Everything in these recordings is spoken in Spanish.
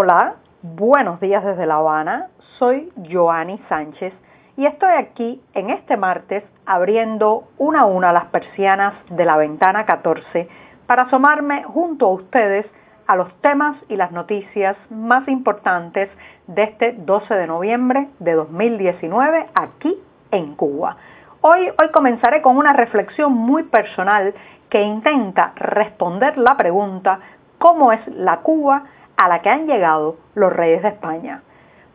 Hola, buenos días desde La Habana. Soy Joanny Sánchez y estoy aquí en este martes abriendo una a una las persianas de la ventana 14 para asomarme junto a ustedes a los temas y las noticias más importantes de este 12 de noviembre de 2019 aquí en Cuba. Hoy, hoy comenzaré con una reflexión muy personal que intenta responder la pregunta ¿cómo es la Cuba a la que han llegado los reyes de España?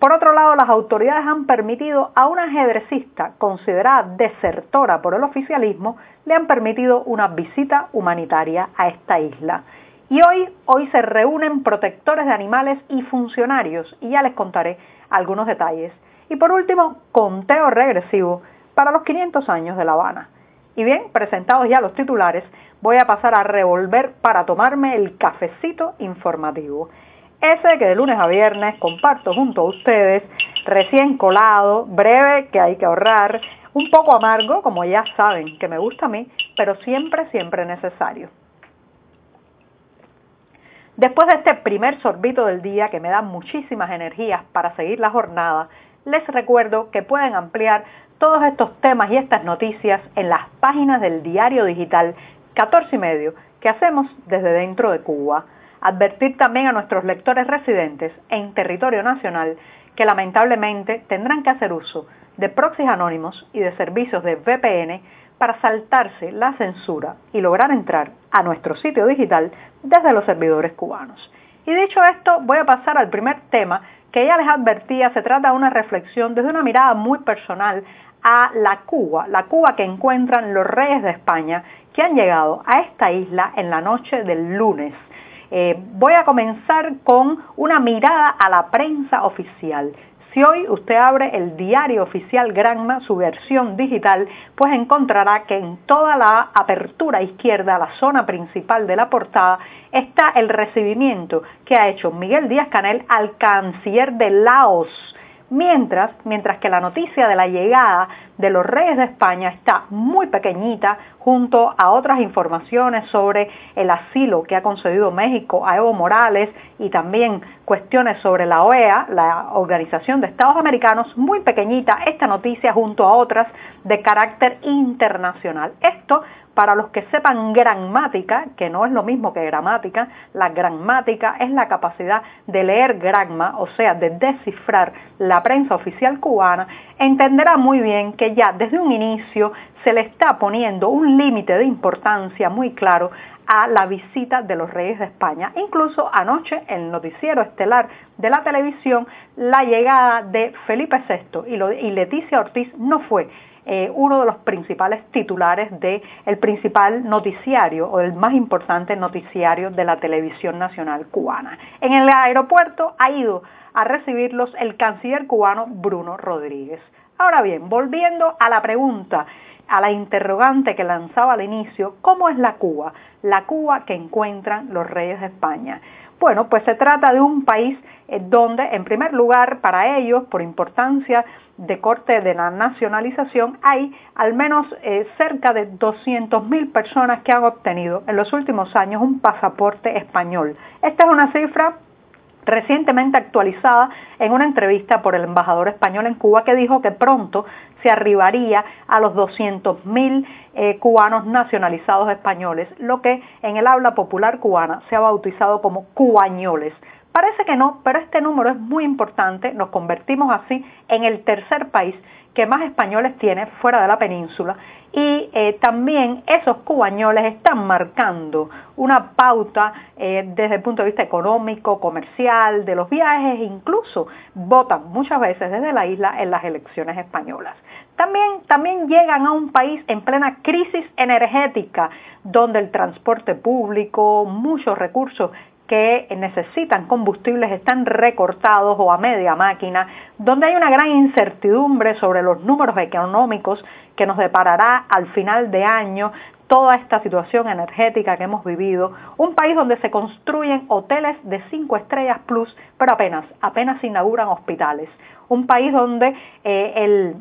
Por otro lado, las autoridades han permitido a una ajedrecista considerada desertora por el oficialismo, le han permitido una visita humanitaria a esta isla. Y hoy, hoy se reúnen protectores de animales y funcionarios, y ya les contaré algunos detalles. Y por último, conteo regresivo para los 500 años de La Habana. Y bien, presentados ya los titulares, voy a pasar a revolver para tomarme el cafecito informativo. Ese que de lunes a viernes comparto junto a ustedes, recién colado, breve que hay que ahorrar, un poco amargo, como ya saben que me gusta a mí, pero siempre, siempre necesario. Después de este primer sorbito del día que me da muchísimas energías para seguir la jornada, les recuerdo que pueden ampliar todos estos temas y estas noticias en las páginas del diario digital 14 y medio que hacemos desde dentro de Cuba advertir también a nuestros lectores residentes en territorio nacional que lamentablemente tendrán que hacer uso de proxies anónimos y de servicios de VPN para saltarse la censura y lograr entrar a nuestro sitio digital desde los servidores cubanos. Y dicho esto, voy a pasar al primer tema que ya les advertía, se trata de una reflexión desde una mirada muy personal a la Cuba, la Cuba que encuentran los reyes de España que han llegado a esta isla en la noche del lunes eh, voy a comenzar con una mirada a la prensa oficial. Si hoy usted abre el diario oficial Granma, su versión digital, pues encontrará que en toda la apertura izquierda, la zona principal de la portada, está el recibimiento que ha hecho Miguel Díaz Canel al canciller de Laos, Mientras, mientras que la noticia de la llegada de los reyes de España está muy pequeñita junto a otras informaciones sobre el asilo que ha concedido México a Evo Morales y también cuestiones sobre la OEA, la Organización de Estados Americanos, muy pequeñita esta noticia junto a otras de carácter internacional. Esto para los que sepan gramática, que no es lo mismo que gramática, la gramática es la capacidad de leer gramma, o sea, de descifrar la prensa oficial cubana, entenderá muy bien que ya desde un inicio se le está poniendo un límite de importancia muy claro a la visita de los reyes de España. Incluso anoche, en el noticiero estelar de la televisión, la llegada de Felipe VI y Leticia Ortiz no fue eh, uno de los principales titulares del el principal noticiario o el más importante noticiario de la televisión nacional cubana. En el aeropuerto ha ido a recibirlos el canciller cubano Bruno Rodríguez. Ahora bien, volviendo a la pregunta, a la interrogante que lanzaba al inicio, ¿cómo es la Cuba? La Cuba que encuentran los reyes de España. Bueno, pues se trata de un país eh, donde, en primer lugar, para ellos, por importancia de corte de la nacionalización, hay al menos eh, cerca de 200.000 personas que han obtenido en los últimos años un pasaporte español. Esta es una cifra recientemente actualizada en una entrevista por el embajador español en Cuba que dijo que pronto se arribaría a los 200.000 eh, cubanos nacionalizados españoles, lo que en el habla popular cubana se ha bautizado como cubañoles. Parece que no, pero este número es muy importante, nos convertimos así en el tercer país que más españoles tiene fuera de la península y eh, también esos cubañoles están marcando una pauta eh, desde el punto de vista económico, comercial, de los viajes, incluso votan muchas veces desde la isla en las elecciones españolas. También, también llegan a un país en plena crisis energética, donde el transporte público, muchos recursos que necesitan combustibles están recortados o a media máquina, donde hay una gran incertidumbre sobre los números económicos que nos deparará al final de año toda esta situación energética que hemos vivido, un país donde se construyen hoteles de cinco estrellas plus, pero apenas, apenas se inauguran hospitales, un país donde eh, el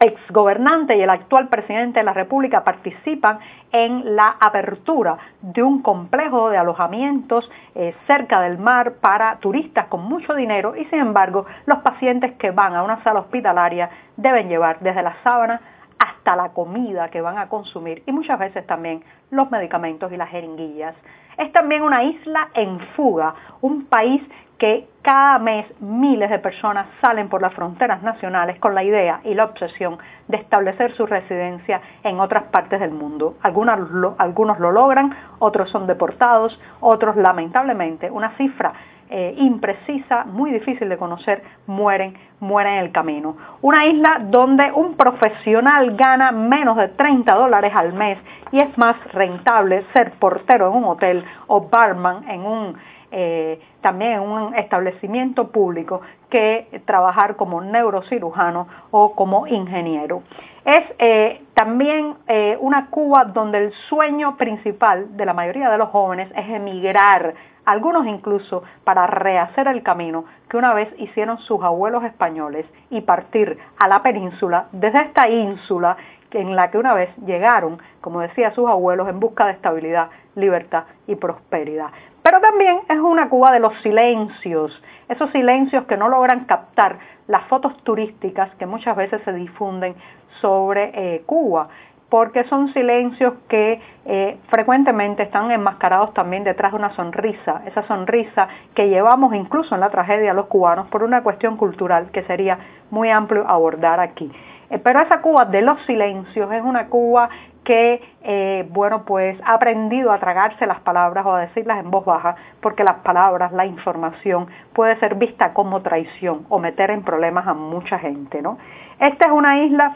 exgobernante y el actual presidente de la República participan en la apertura de un complejo de alojamientos eh, cerca del mar para turistas con mucho dinero y sin embargo los pacientes que van a una sala hospitalaria deben llevar desde la sábana la comida que van a consumir y muchas veces también los medicamentos y las jeringuillas. Es también una isla en fuga, un país que cada mes miles de personas salen por las fronteras nacionales con la idea y la obsesión de establecer su residencia en otras partes del mundo. Algunos algunos lo logran, otros son deportados, otros lamentablemente, una cifra eh, imprecisa, muy difícil de conocer, mueren, mueren en el camino. Una isla donde un profesional gana menos de 30 dólares al mes y es más rentable ser portero en un hotel o barman en un eh, también en un establecimiento público que trabajar como neurocirujano o como ingeniero. Es eh, también eh, una Cuba donde el sueño principal de la mayoría de los jóvenes es emigrar, algunos incluso para rehacer el camino que una vez hicieron sus abuelos españoles y partir a la península desde esta ínsula en la que una vez llegaron, como decía sus abuelos, en busca de estabilidad, libertad y prosperidad. Pero también es una Cuba de los silencios, esos silencios que no logran captar las fotos turísticas que muchas veces se difunden sobre eh, Cuba, porque son silencios que eh, frecuentemente están enmascarados también detrás de una sonrisa, esa sonrisa que llevamos incluso en la tragedia a los cubanos por una cuestión cultural que sería muy amplio abordar aquí. Pero esa Cuba de los silencios es una Cuba que, eh, bueno, pues ha aprendido a tragarse las palabras o a decirlas en voz baja, porque las palabras, la información puede ser vista como traición o meter en problemas a mucha gente, ¿no? Esta es una isla,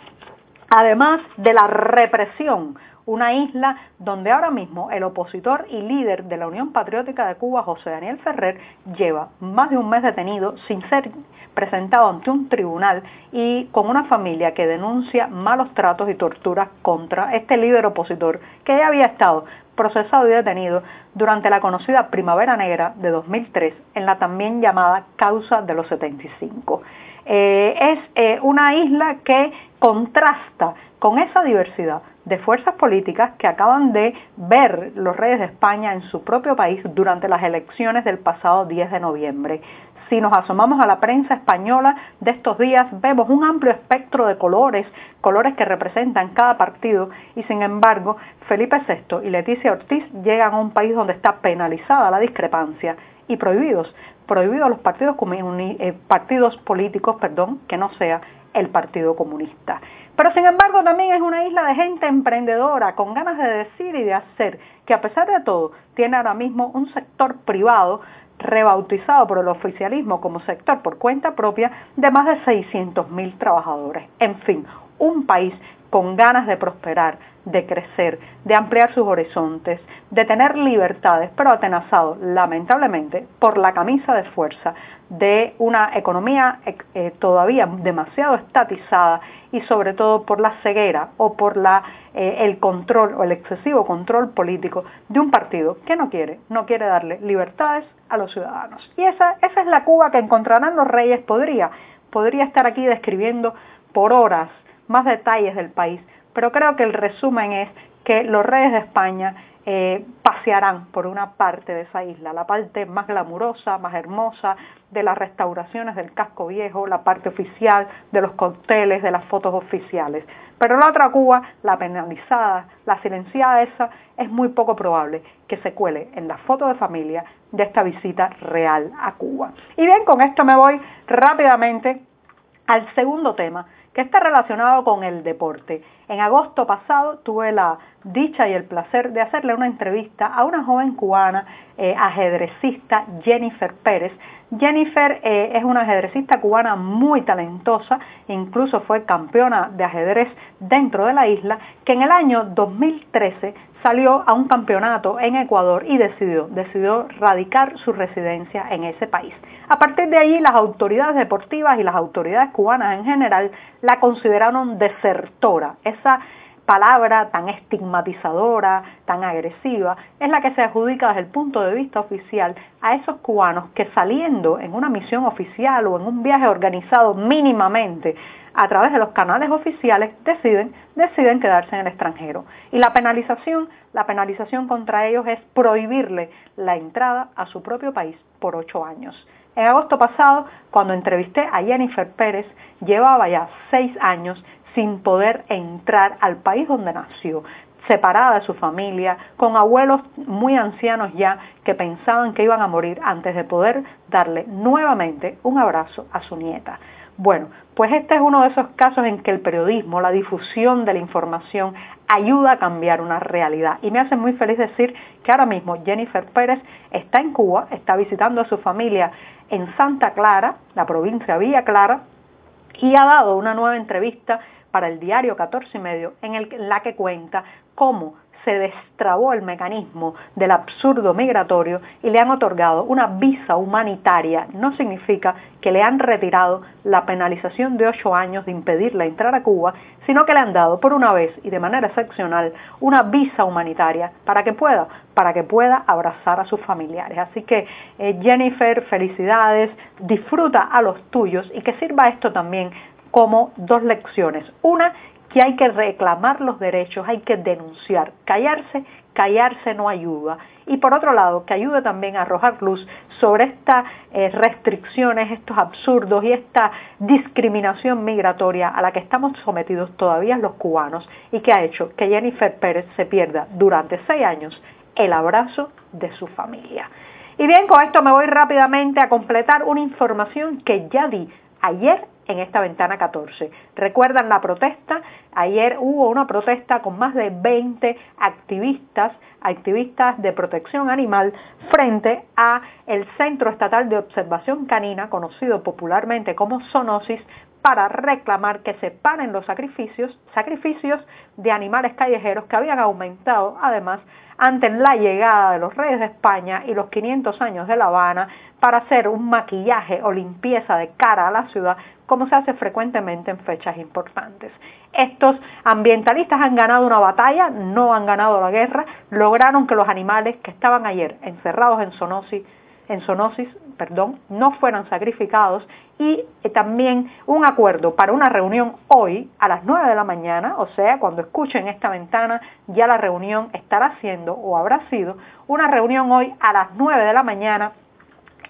además de la represión, una isla donde ahora mismo el opositor y líder de la Unión Patriótica de Cuba, José Daniel Ferrer, lleva más de un mes detenido sin ser presentado ante un tribunal y con una familia que denuncia malos tratos y torturas contra este líder opositor que ya había estado procesado y detenido durante la conocida Primavera Negra de 2003 en la también llamada Causa de los 75. Eh, es eh, una isla que contrasta con esa diversidad de fuerzas políticas que acaban de ver los reyes de España en su propio país durante las elecciones del pasado 10 de noviembre. Si nos asomamos a la prensa española de estos días, vemos un amplio espectro de colores, colores que representan cada partido, y sin embargo, Felipe VI y Leticia Ortiz llegan a un país donde está penalizada la discrepancia y prohibidos, prohibidos los partidos, eh, partidos políticos, perdón, que no sea el Partido Comunista. Pero sin embargo también es una isla de gente emprendedora, con ganas de decir y de hacer, que a pesar de todo tiene ahora mismo un sector privado rebautizado por el oficialismo como sector por cuenta propia de más de 600 mil trabajadores. En fin, un país con ganas de prosperar, de crecer, de ampliar sus horizontes, de tener libertades, pero atenazado lamentablemente por la camisa de fuerza de una economía eh, todavía demasiado estatizada y sobre todo por la ceguera o por eh, el control o el excesivo control político de un partido que no quiere, no quiere darle libertades a los ciudadanos. Y esa, esa es la Cuba que encontrarán los reyes. Podría, podría estar aquí describiendo por horas más detalles del país, pero creo que el resumen es que los reyes de España eh, pasearán por una parte de esa isla, la parte más glamurosa, más hermosa de las restauraciones del casco viejo, la parte oficial de los cócteles, de las fotos oficiales. Pero la otra Cuba, la penalizada, la silenciada esa, es muy poco probable que se cuele en la foto de familia de esta visita real a Cuba. Y bien, con esto me voy rápidamente al segundo tema que está relacionado con el deporte. En agosto pasado tuve la dicha y el placer de hacerle una entrevista a una joven cubana eh, ajedrecista, Jennifer Pérez. Jennifer eh, es una ajedrecista cubana muy talentosa, incluso fue campeona de ajedrez dentro de la isla, que en el año 2013 salió a un campeonato en Ecuador y decidió, decidió radicar su residencia en ese país. A partir de ahí, las autoridades deportivas y las autoridades cubanas en general la consideraron desertora. Esa palabra tan estigmatizadora, tan agresiva, es la que se adjudica desde el punto de vista oficial a esos cubanos que saliendo en una misión oficial o en un viaje organizado mínimamente a través de los canales oficiales deciden, deciden quedarse en el extranjero. Y la penalización, la penalización contra ellos es prohibirle la entrada a su propio país por ocho años. En agosto pasado, cuando entrevisté a Jennifer Pérez, llevaba ya seis años sin poder entrar al país donde nació, separada de su familia, con abuelos muy ancianos ya que pensaban que iban a morir antes de poder darle nuevamente un abrazo a su nieta. Bueno, pues este es uno de esos casos en que el periodismo, la difusión de la información, ayuda a cambiar una realidad. Y me hace muy feliz decir que ahora mismo Jennifer Pérez está en Cuba, está visitando a su familia en Santa Clara, la provincia de Villa Clara, y ha dado una nueva entrevista para el diario 14 y medio en la que cuenta cómo se destrabó el mecanismo del absurdo migratorio y le han otorgado una visa humanitaria. No significa que le han retirado la penalización de ocho años de impedirle entrar a Cuba, sino que le han dado por una vez y de manera excepcional una visa humanitaria para que pueda, para que pueda abrazar a sus familiares. Así que eh, Jennifer, felicidades, disfruta a los tuyos y que sirva esto también como dos lecciones. Una, que hay que reclamar los derechos, hay que denunciar. Callarse, callarse no ayuda. Y por otro lado, que ayude también a arrojar luz sobre estas eh, restricciones, estos absurdos y esta discriminación migratoria a la que estamos sometidos todavía los cubanos y que ha hecho que Jennifer Pérez se pierda durante seis años el abrazo de su familia. Y bien, con esto me voy rápidamente a completar una información que ya di ayer en esta ventana 14. ¿Recuerdan la protesta? Ayer hubo una protesta con más de 20 activistas, activistas de protección animal frente a el Centro Estatal de Observación Canina, conocido popularmente como Zoonosis, para reclamar que se paren los sacrificios, sacrificios de animales callejeros que habían aumentado además ante la llegada de los reyes de España y los 500 años de La Habana para hacer un maquillaje o limpieza de cara a la ciudad como se hace frecuentemente en fechas importantes. Estos ambientalistas han ganado una batalla, no han ganado la guerra, lograron que los animales que estaban ayer encerrados en zoonosis, en zoonosis perdón, no fueran sacrificados y eh, también un acuerdo para una reunión hoy a las 9 de la mañana, o sea, cuando escuchen esta ventana ya la reunión estará siendo o habrá sido una reunión hoy a las 9 de la mañana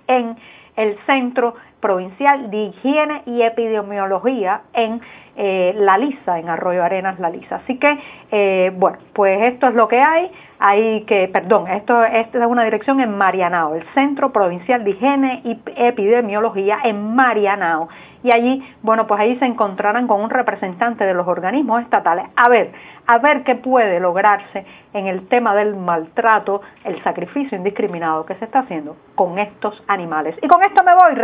en el Centro Provincial de Higiene y Epidemiología en eh, La Lisa, en Arroyo Arenas La Lisa. Así que, eh, bueno, pues esto es lo que hay. Hay que, perdón, esto, esto es una dirección en Marianao, el Centro Provincial de Higiene y Epidemiología en Marianao y allí, bueno, pues ahí se encontrarán con un representante de los organismos estatales a ver, a ver qué puede lograrse en el tema del maltrato, el sacrificio indiscriminado que se está haciendo con estos animales. Y con esto me voy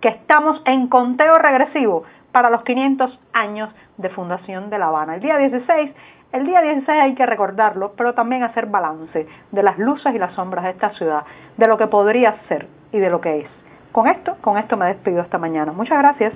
que estamos en conteo regresivo para los 500 años de fundación de La Habana. El día 16 el día 16 hay que recordarlo, pero también hacer balance de las luces y las sombras de esta ciudad, de lo que podría ser y de lo que es. Con esto, con esto me despido esta mañana. Muchas gracias.